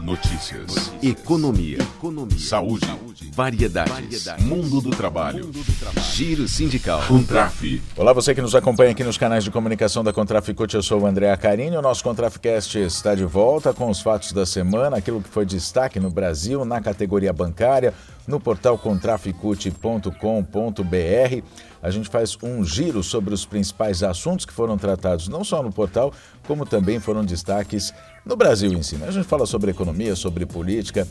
Notícias. Notícias. Economia. Economia. Saúde. Saúde. Variedades. Variedades. Mundo do trabalho. Mundo do trabalho. Giro sindical. Contraf. Olá, você que nos acompanha aqui nos canais de comunicação da Contraficute, eu sou o André Acarini. O nosso Contraficast está de volta com os fatos da semana, aquilo que foi destaque no Brasil, na categoria bancária, no portal contraficute.com.br. A gente faz um giro sobre os principais assuntos que foram tratados não só no portal, como também foram destaques no Brasil em si. Né? A gente fala sobre economia, sobre política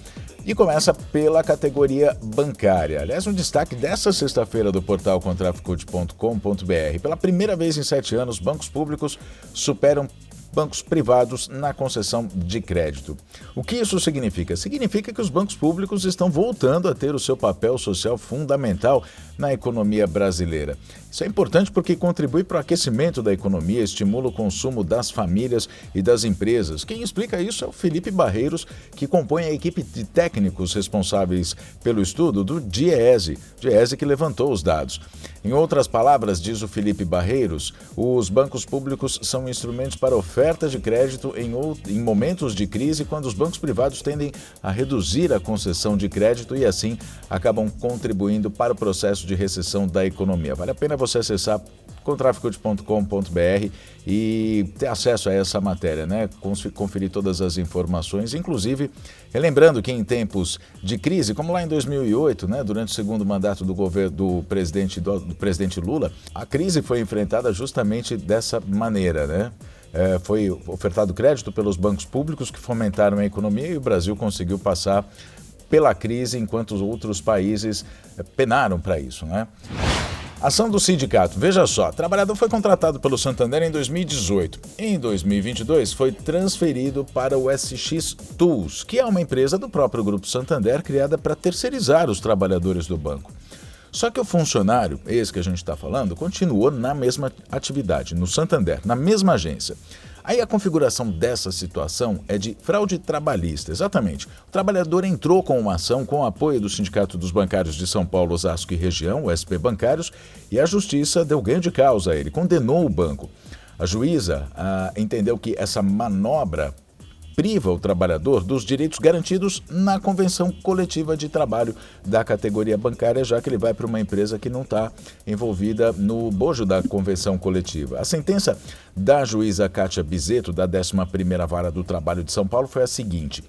e começa pela categoria bancária. Aliás, um destaque dessa sexta-feira do portal contraficute.com.br. Pela primeira vez em sete anos, bancos públicos superam bancos privados na concessão de crédito. O que isso significa? Significa que os bancos públicos estão voltando a ter o seu papel social fundamental na economia brasileira. Isso é importante porque contribui para o aquecimento da economia, estimula o consumo das famílias e das empresas. Quem explica isso é o Felipe Barreiros, que compõe a equipe de técnicos responsáveis pelo estudo do DIESE, DIESE que levantou os dados. Em outras palavras, diz o Felipe Barreiros, os bancos públicos são instrumentos para oferta de crédito em, em momentos de crise, quando os bancos privados tendem a reduzir a concessão de crédito e assim acabam contribuindo para o processo de recessão da economia. Vale a pena você acessar contraficute.com.br e ter acesso a essa matéria, né? Conferir todas as informações, inclusive lembrando que em tempos de crise, como lá em 2008, né, durante o segundo mandato do governo do presidente do, do presidente Lula, a crise foi enfrentada justamente dessa maneira, né? É, foi ofertado crédito pelos bancos públicos que fomentaram a economia e o Brasil conseguiu passar pela crise enquanto os outros países é, penaram para isso, né? Ação do sindicato. Veja só, trabalhador foi contratado pelo Santander em 2018. Em 2022, foi transferido para o SX Tools, que é uma empresa do próprio Grupo Santander criada para terceirizar os trabalhadores do banco. Só que o funcionário, esse que a gente está falando, continuou na mesma atividade, no Santander, na mesma agência. Aí a configuração dessa situação é de fraude trabalhista, exatamente. O trabalhador entrou com uma ação com o apoio do Sindicato dos Bancários de São Paulo, Osasco e Região, o SP Bancários, e a justiça deu ganho de causa a ele, condenou o banco. A juíza ah, entendeu que essa manobra priva o trabalhador dos direitos garantidos na convenção coletiva de trabalho da categoria bancária, já que ele vai para uma empresa que não está envolvida no bojo da convenção coletiva. A sentença da juíza Kátia Bizeto, da 11ª Vara do Trabalho de São Paulo, foi a seguinte.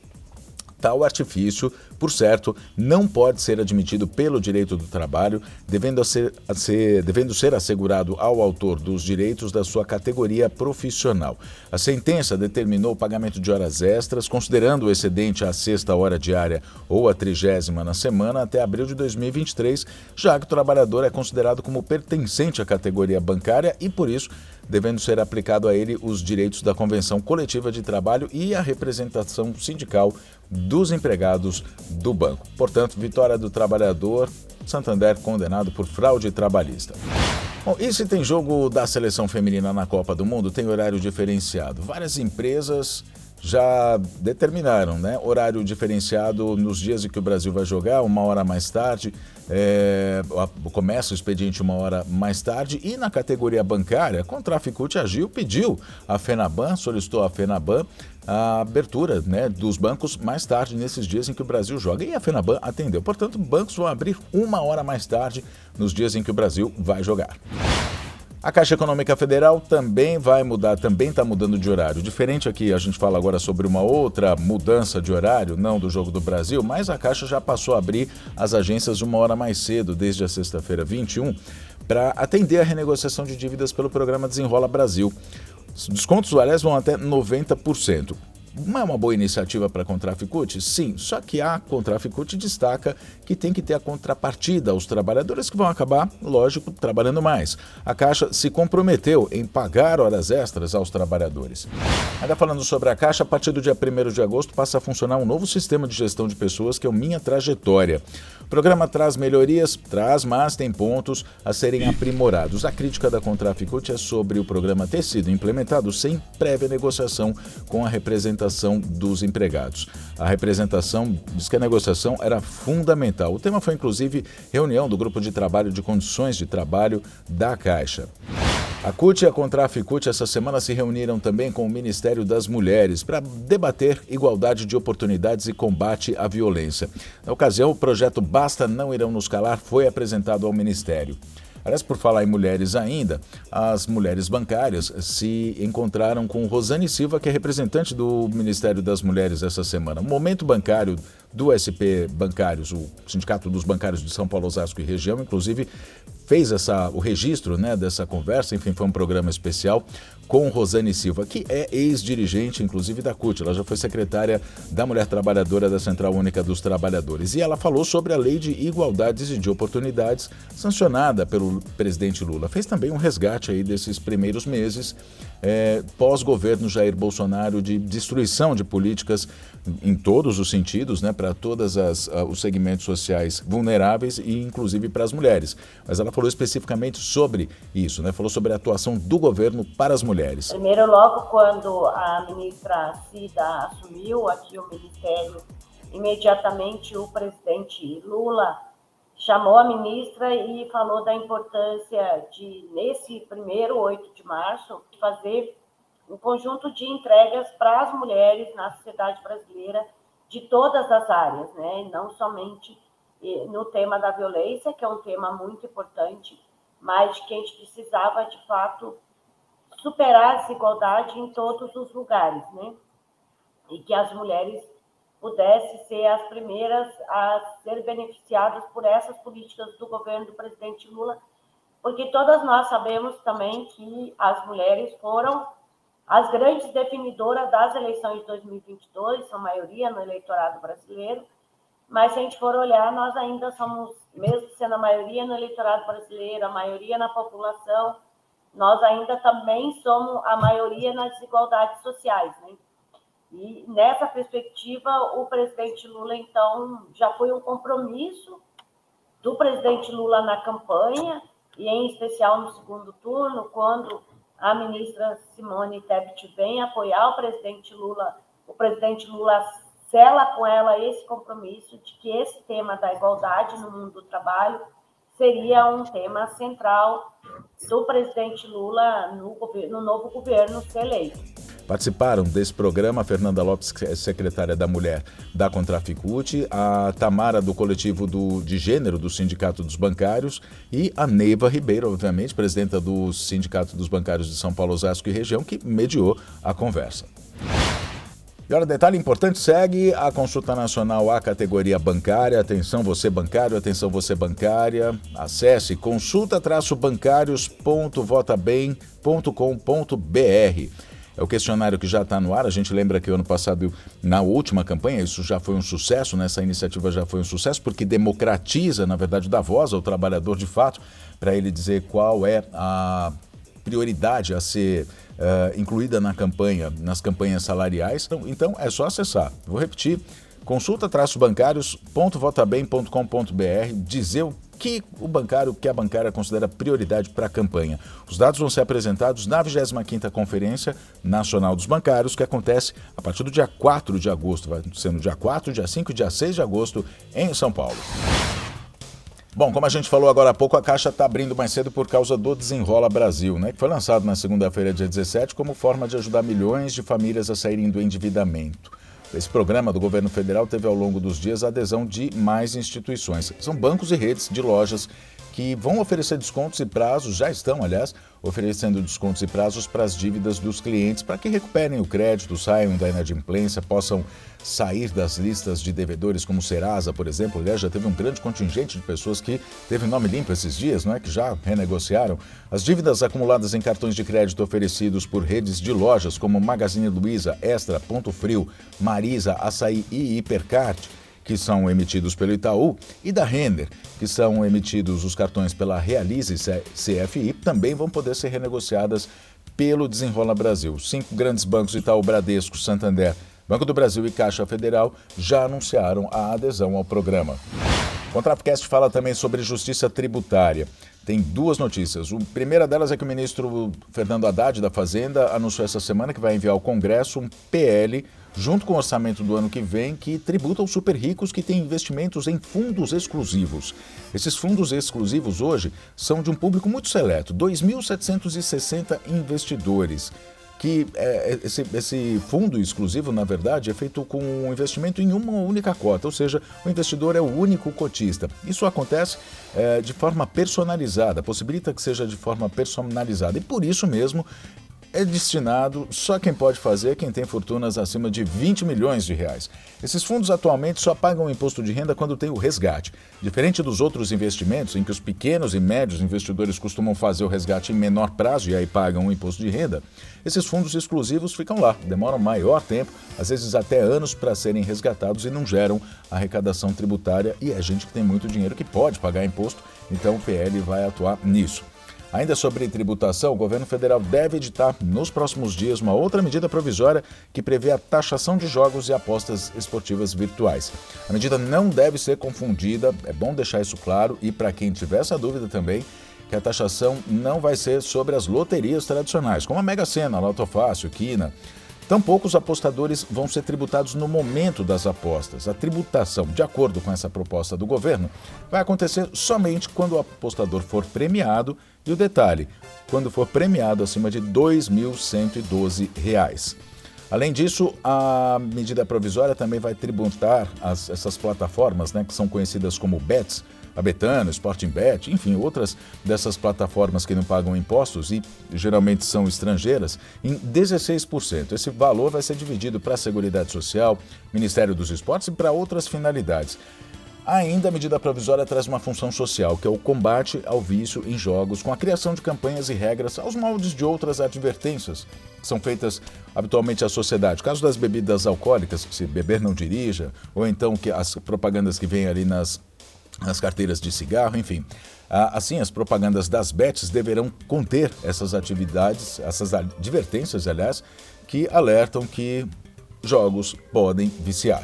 Tal artifício, por certo, não pode ser admitido pelo direito do trabalho, devendo ser, ser, devendo ser assegurado ao autor dos direitos da sua categoria profissional. A sentença determinou o pagamento de horas extras, considerando o excedente à sexta hora diária ou à trigésima na semana até abril de 2023, já que o trabalhador é considerado como pertencente à categoria bancária e, por isso, devendo ser aplicado a ele os direitos da Convenção Coletiva de Trabalho e a representação sindical dos empregados do banco. Portanto, vitória do trabalhador, Santander condenado por fraude trabalhista. Bom, e se tem jogo da seleção feminina na Copa do Mundo, tem horário diferenciado. Várias empresas já determinaram, né? Horário diferenciado nos dias em que o Brasil vai jogar, uma hora mais tarde, é, começa o expediente uma hora mais tarde e na categoria bancária, a Traficute agiu, pediu a FENABAN, solicitou a FENABAN a abertura né, dos bancos mais tarde, nesses dias em que o Brasil joga. E a FENABAN atendeu. Portanto, bancos vão abrir uma hora mais tarde nos dias em que o Brasil vai jogar. A Caixa Econômica Federal também vai mudar, também está mudando de horário. Diferente aqui, a gente fala agora sobre uma outra mudança de horário, não do Jogo do Brasil, mas a Caixa já passou a abrir as agências uma hora mais cedo, desde a sexta-feira 21, para atender a renegociação de dívidas pelo programa Desenrola Brasil. Os descontos, aliás, vão até 90%. Não é uma boa iniciativa para a Contraficute? Sim, só que a Contraficute destaca que tem que ter a contrapartida aos trabalhadores que vão acabar, lógico, trabalhando mais. A Caixa se comprometeu em pagar horas extras aos trabalhadores. Ainda falando sobre a Caixa, a partir do dia 1 de agosto passa a funcionar um novo sistema de gestão de pessoas que é o Minha Trajetória. O programa traz melhorias, traz, mas tem pontos a serem aprimorados. A crítica da Contraficute é sobre o programa ter sido implementado sem prévia negociação com a representação dos empregados. A representação diz que a negociação era fundamental. O tema foi inclusive reunião do grupo de trabalho de condições de trabalho da Caixa. A CUT e a Contraficute essa semana se reuniram também com o Ministério das Mulheres para debater igualdade de oportunidades e combate à violência. Na ocasião, o projeto Basta Não Irão Nos Calar foi apresentado ao Ministério. Aliás, por falar em mulheres ainda, as mulheres bancárias se encontraram com Rosane Silva, que é representante do Ministério das Mulheres essa semana. O momento bancário do SP Bancários, o Sindicato dos Bancários de São Paulo, Osasco e região, inclusive fez essa, o registro né, dessa conversa, enfim, foi um programa especial com Rosane Silva, que é ex-dirigente, inclusive, da CUT. Ela já foi secretária da Mulher Trabalhadora da Central Única dos Trabalhadores. E ela falou sobre a Lei de Igualdades e de Oportunidades, sancionada pelo presidente Lula. Fez também um resgate aí desses primeiros meses é, pós-governo Jair Bolsonaro de destruição de políticas em todos os sentidos, né, para todos uh, os segmentos sociais vulneráveis e inclusive para as mulheres. Mas ela falou especificamente sobre isso, né, falou sobre a atuação do governo para as mulheres. Primeiro, logo quando a ministra Cida assumiu aqui o ministério, imediatamente o presidente Lula chamou a ministra e falou da importância de, nesse primeiro 8 de março, fazer um conjunto de entregas para as mulheres na sociedade brasileira de todas as áreas, né? não somente no tema da violência, que é um tema muito importante, mas que a gente precisava, de fato, superar a desigualdade em todos os lugares, né? E que as mulheres pudessem ser as primeiras a ser beneficiadas por essas políticas do governo do presidente Lula, porque todas nós sabemos também que as mulheres foram as grandes definidoras das eleições de 2022, são maioria no eleitorado brasileiro, mas se a gente for olhar, nós ainda somos, mesmo sendo a maioria no eleitorado brasileiro, a maioria na população, nós ainda também somos a maioria nas desigualdades sociais, né? E nessa perspectiva, o presidente Lula, então, já foi um compromisso do presidente Lula na campanha, e em especial no segundo turno, quando a ministra Simone Tebet vem apoiar o presidente Lula, o presidente Lula sela com ela esse compromisso de que esse tema da igualdade no mundo do trabalho seria um tema central do presidente Lula no, no novo governo ser eleito. Participaram desse programa a Fernanda Lopes, é secretária da Mulher da Contraficute, a Tamara do coletivo do, de gênero do Sindicato dos Bancários e a Neiva Ribeiro, obviamente, presidenta do Sindicato dos Bancários de São Paulo, Osasco e região, que mediou a conversa. E olha, detalhe importante, segue a consulta nacional à categoria bancária. Atenção você bancário, atenção você bancária. Acesse consulta-bancários.votabem.com.br. É o questionário que já está no ar. A gente lembra que ano passado, na última campanha, isso já foi um sucesso, né? essa iniciativa já foi um sucesso, porque democratiza, na verdade, dá voz ao trabalhador de fato, para ele dizer qual é a prioridade a ser uh, incluída na campanha, nas campanhas salariais. Então, então é só acessar. Vou repetir: consulta-bancários.votabem.com.br, dizer o que o bancário, que a bancária considera prioridade para a campanha. Os dados vão ser apresentados na 25ª Conferência Nacional dos Bancários, que acontece a partir do dia 4 de agosto, vai ser no dia 4, dia 5 e dia 6 de agosto em São Paulo. Bom, como a gente falou agora há pouco, a Caixa está abrindo mais cedo por causa do Desenrola Brasil, né? que foi lançado na segunda-feira, dia 17, como forma de ajudar milhões de famílias a saírem do endividamento. Esse programa do governo federal teve ao longo dos dias a adesão de mais instituições. São bancos e redes de lojas que vão oferecer descontos e prazos, já estão, aliás, oferecendo descontos e prazos para as dívidas dos clientes para que recuperem o crédito, saiam da inadimplência, possam sair das listas de devedores como Serasa, por exemplo. Aliás, já teve um grande contingente de pessoas que teve nome limpo esses dias, não é? Que já renegociaram. As dívidas acumuladas em cartões de crédito oferecidos por redes de lojas como Magazine Luiza, Extra, Ponto Frio, Marisa, Açaí e Hipercard que são emitidos pelo Itaú, e da Render, que são emitidos os cartões pela Realize CFI, também vão poder ser renegociadas pelo Desenrola Brasil. Cinco grandes bancos, Itaú, Bradesco, Santander, Banco do Brasil e Caixa Federal, já anunciaram a adesão ao programa. O Contrapcast fala também sobre justiça tributária. Tem duas notícias. A primeira delas é que o ministro Fernando Haddad da Fazenda anunciou essa semana que vai enviar ao Congresso um PL junto com o orçamento do ano que vem, que tributa os super ricos que têm investimentos em fundos exclusivos. Esses fundos exclusivos hoje são de um público muito seleto, 2.760 investidores que é, esse, esse, fundo exclusivo, na verdade, é feito com um investimento em uma única cota, ou seja, o investidor é o único cotista. Isso acontece é, de forma personalizada, possibilita que seja de forma personalizada e por isso mesmo é destinado, só quem pode fazer é quem tem fortunas acima de 20 milhões de reais. Esses fundos atualmente só pagam imposto de renda quando tem o resgate. Diferente dos outros investimentos, em que os pequenos e médios investidores costumam fazer o resgate em menor prazo e aí pagam o imposto de renda, esses fundos exclusivos ficam lá, demoram maior tempo, às vezes até anos para serem resgatados e não geram arrecadação tributária. E é gente que tem muito dinheiro que pode pagar imposto, então o PL vai atuar nisso. Ainda sobre tributação, o governo federal deve editar nos próximos dias uma outra medida provisória que prevê a taxação de jogos e apostas esportivas virtuais. A medida não deve ser confundida, é bom deixar isso claro e para quem tiver essa dúvida também, que a taxação não vai ser sobre as loterias tradicionais, como a Mega Sena, Loto Fácil, Quina. Tampouco os apostadores vão ser tributados no momento das apostas. A tributação, de acordo com essa proposta do governo, vai acontecer somente quando o apostador for premiado e o detalhe, quando for premiado acima de R$ 2.112. Além disso, a medida provisória também vai tributar as, essas plataformas, né, que são conhecidas como BETs, a Betano, Sporting Bet, enfim, outras dessas plataformas que não pagam impostos e geralmente são estrangeiras, em 16%. Esse valor vai ser dividido para a Seguridade Social, Ministério dos Esportes e para outras finalidades. Ainda a medida provisória traz uma função social, que é o combate ao vício em jogos, com a criação de campanhas e regras aos moldes de outras advertências que são feitas habitualmente à sociedade. Caso das bebidas alcoólicas, se beber não dirija, ou então que as propagandas que vêm ali nas nas carteiras de cigarro, enfim. Assim, as propagandas das bets deverão conter essas atividades, essas advertências, aliás, que alertam que jogos podem viciar.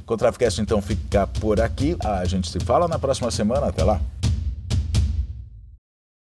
O Contraficast então fica por aqui. A gente se fala na próxima semana. Até lá.